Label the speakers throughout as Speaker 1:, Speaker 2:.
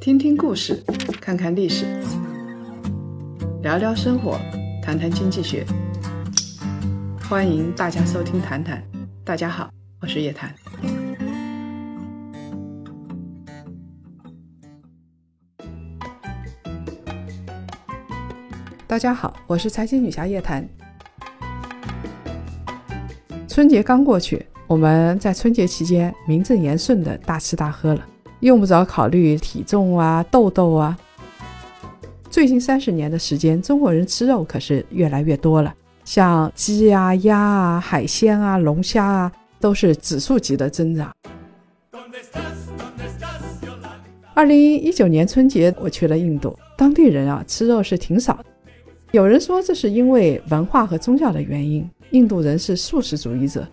Speaker 1: 听听故事，看看历史，聊聊生活，谈谈经济学。欢迎大家收听《谈谈》，大家好，我是叶檀。大家好，我是财经女侠叶檀。春节刚过去，我们在春节期间名正言顺的大吃大喝了，用不着考虑体重啊、痘痘啊。最近三十年的时间，中国人吃肉可是越来越多了，像鸡啊、鸭啊、海鲜啊、龙虾啊，都是指数级的增长。二零一九年春节，我去了印度，当地人啊吃肉是挺少的。有人说这是因为文化和宗教的原因，印度人是素食主义者。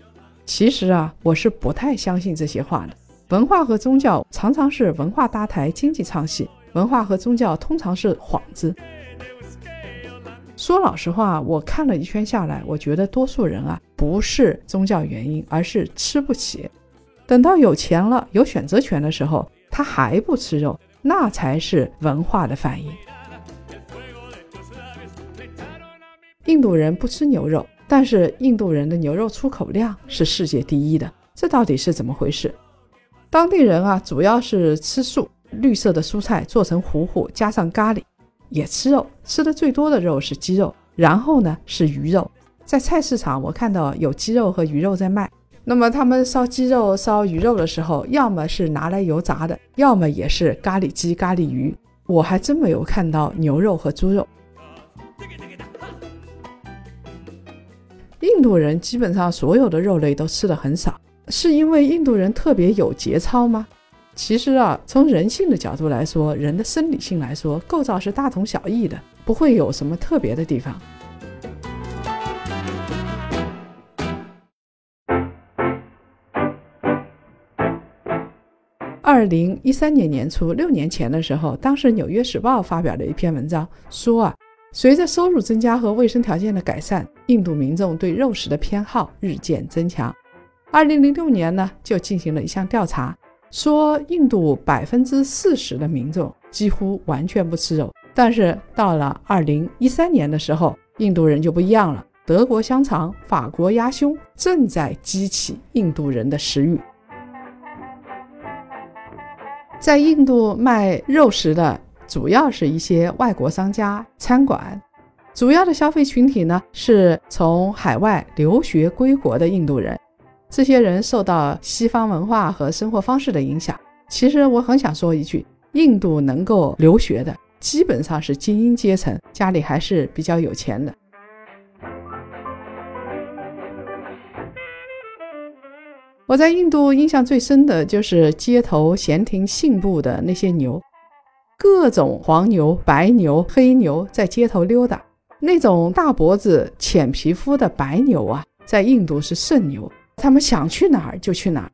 Speaker 1: 其实啊，我是不太相信这些话的。文化和宗教常常是文化搭台，经济唱戏；文化和宗教通常是幌子。说老实话，我看了一圈下来，我觉得多数人啊不是宗教原因，而是吃不起。等到有钱了、有选择权的时候，他还不吃肉，那才是文化的反应。印度人不吃牛肉，但是印度人的牛肉出口量是世界第一的，这到底是怎么回事？当地人啊，主要是吃素，绿色的蔬菜做成糊糊，加上咖喱，也吃肉，吃的最多的肉是鸡肉，然后呢是鱼肉。在菜市场，我看到有鸡肉和鱼肉在卖。那么他们烧鸡肉、烧鱼肉的时候，要么是拿来油炸的，要么也是咖喱鸡、咖喱鱼。我还真没有看到牛肉和猪肉。印度人基本上所有的肉类都吃的很少，是因为印度人特别有节操吗？其实啊，从人性的角度来说，人的生理性来说，构造是大同小异的，不会有什么特别的地方。二零一三年年初，六年前的时候，当时《纽约时报》发表了一篇文章，说啊。随着收入增加和卫生条件的改善，印度民众对肉食的偏好日渐增强。二零零六年呢，就进行了一项调查，说印度百分之四十的民众几乎完全不吃肉。但是到了二零一三年的时候，印度人就不一样了。德国香肠、法国鸭胸正在激起印度人的食欲。在印度卖肉食的。主要是一些外国商家、餐馆，主要的消费群体呢是从海外留学归国的印度人。这些人受到西方文化和生活方式的影响。其实我很想说一句：印度能够留学的，基本上是精英阶层，家里还是比较有钱的。我在印度印象最深的就是街头闲庭信步的那些牛。各种黄牛、白牛、黑牛在街头溜达，那种大脖子、浅皮肤的白牛啊，在印度是圣牛，他们想去哪儿就去哪儿。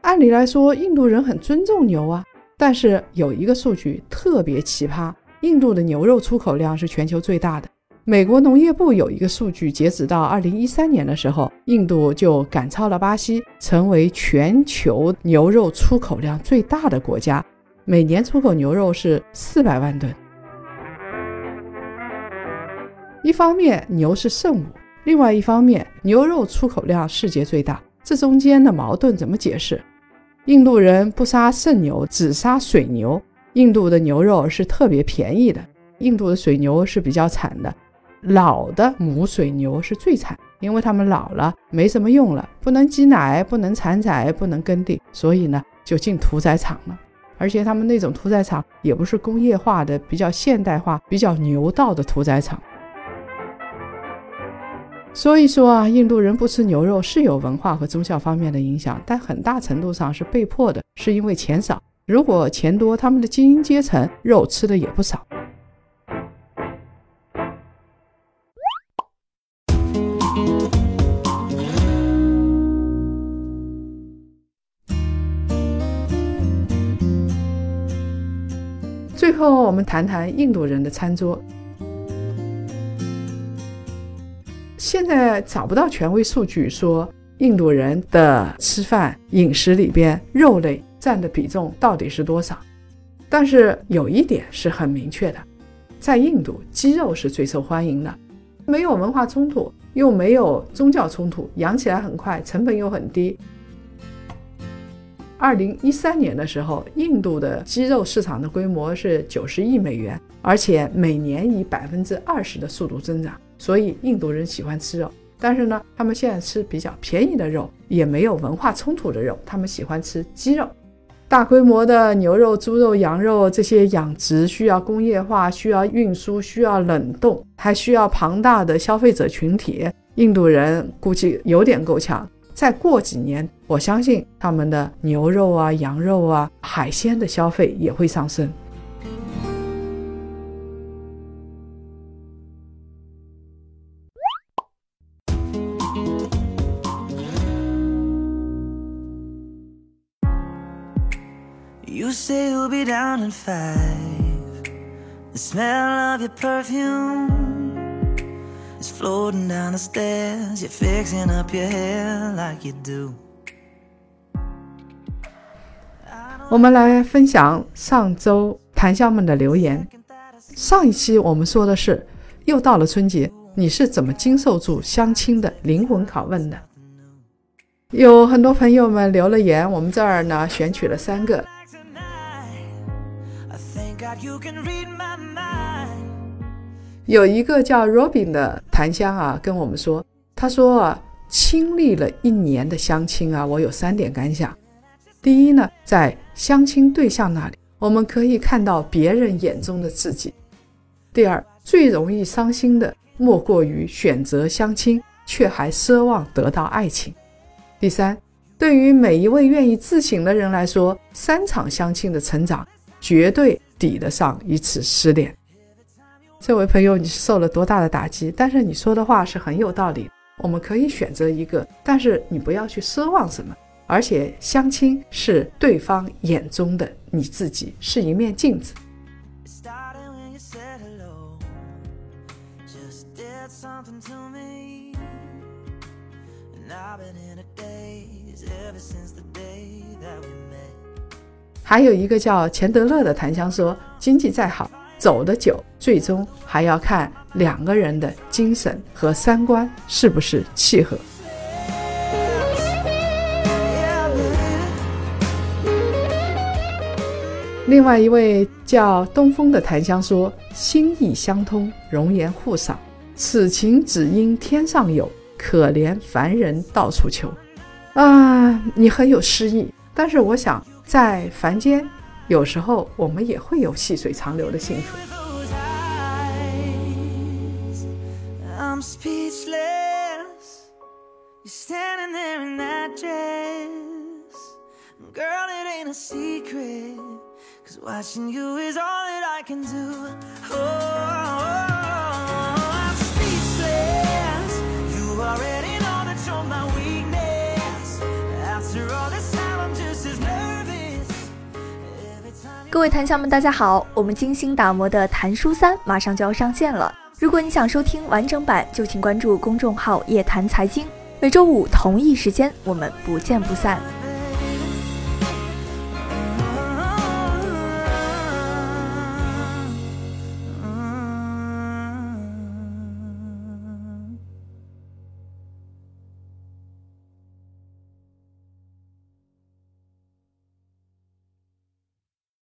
Speaker 1: 按理来说，印度人很尊重牛啊，但是有一个数据特别奇葩：印度的牛肉出口量是全球最大的。美国农业部有一个数据，截止到二零一三年的时候，印度就赶超了巴西，成为全球牛肉出口量最大的国家。每年出口牛肉是四百万吨。一方面牛是圣物，另外一方面牛肉出口量世界最大，这中间的矛盾怎么解释？印度人不杀圣牛，只杀水牛。印度的牛肉是特别便宜的，印度的水牛是比较惨的，老的母水牛是最惨，因为它们老了没什么用了，不能挤奶，不能产崽，不能耕地，所以呢就进屠宰场了。而且他们那种屠宰场也不是工业化的、比较现代化、比较牛道的屠宰场。所以说啊，印度人不吃牛肉是有文化和宗教方面的影响，但很大程度上是被迫的，是因为钱少。如果钱多，他们的精英阶层肉吃的也不少。最后，我们谈谈印度人的餐桌。现在找不到权威数据说印度人的吃饭饮食里边肉类占的比重到底是多少。但是有一点是很明确的，在印度，鸡肉是最受欢迎的，没有文化冲突，又没有宗教冲突，养起来很快，成本又很低。二零一三年的时候，印度的鸡肉市场的规模是九十亿美元，而且每年以百分之二十的速度增长。所以印度人喜欢吃肉，但是呢，他们现在吃比较便宜的肉，也没有文化冲突的肉，他们喜欢吃鸡肉。大规模的牛肉、猪肉、羊肉这些养殖需要工业化，需要运输，需要冷冻，还需要庞大的消费者群体。印度人估计有点够呛。再过几年，我相信他们的牛肉啊、羊肉啊、海鲜的消费也会上升。
Speaker 2: You say you'll be down in five. The smell of your perfume is floating down the stairs. You're fixing up your hair like you do.
Speaker 1: 我们来分享上周檀香们的留言。上一期我们说的是，又到了春节，你是怎么经受住相亲的灵魂拷问的？有很多朋友们留了言，我们这儿呢选取了三个。有一个叫 Robin 的檀香啊，跟我们说，他说啊，经历了一年的相亲啊，我有三点感想。第一呢，在相亲对象那里，我们可以看到别人眼中的自己。第二，最容易伤心的莫过于选择相亲，却还奢望得到爱情。第三，对于每一位愿意自省的人来说，三场相亲的成长绝对抵得上一次失恋。这位朋友，你是受了多大的打击？但是你说的话是很有道理。我们可以选择一个，但是你不要去奢望什么。而且相亲是对方眼中的你自己，是一面镜子。
Speaker 2: just did something to me
Speaker 1: 还有一个叫钱德勒的檀香说，经济再好，走得久，最终还要看两个人的精神和三观是不是契合。另外一位叫东风的檀香说：“心意相通，容颜互赏，此情只因天上有，可怜凡人到处求。”啊，你很有诗意，但是我想在凡间，有时候我们也会有细水长流的幸福。
Speaker 2: I'm speechless. You're standing there in that dress. Girl, it ain't a secret. Cause watching you is all that I can do. Oh, I'm speechless. You already know that you're my weakness. After all this time, I'm just as nervous.
Speaker 3: 各位檀香们，大家好！我们精心打磨的《谈书三》马上就要上线了。如果你想收听完整版，就请关注公众号“夜谈财经”。每周五同一时间，我们不见不散。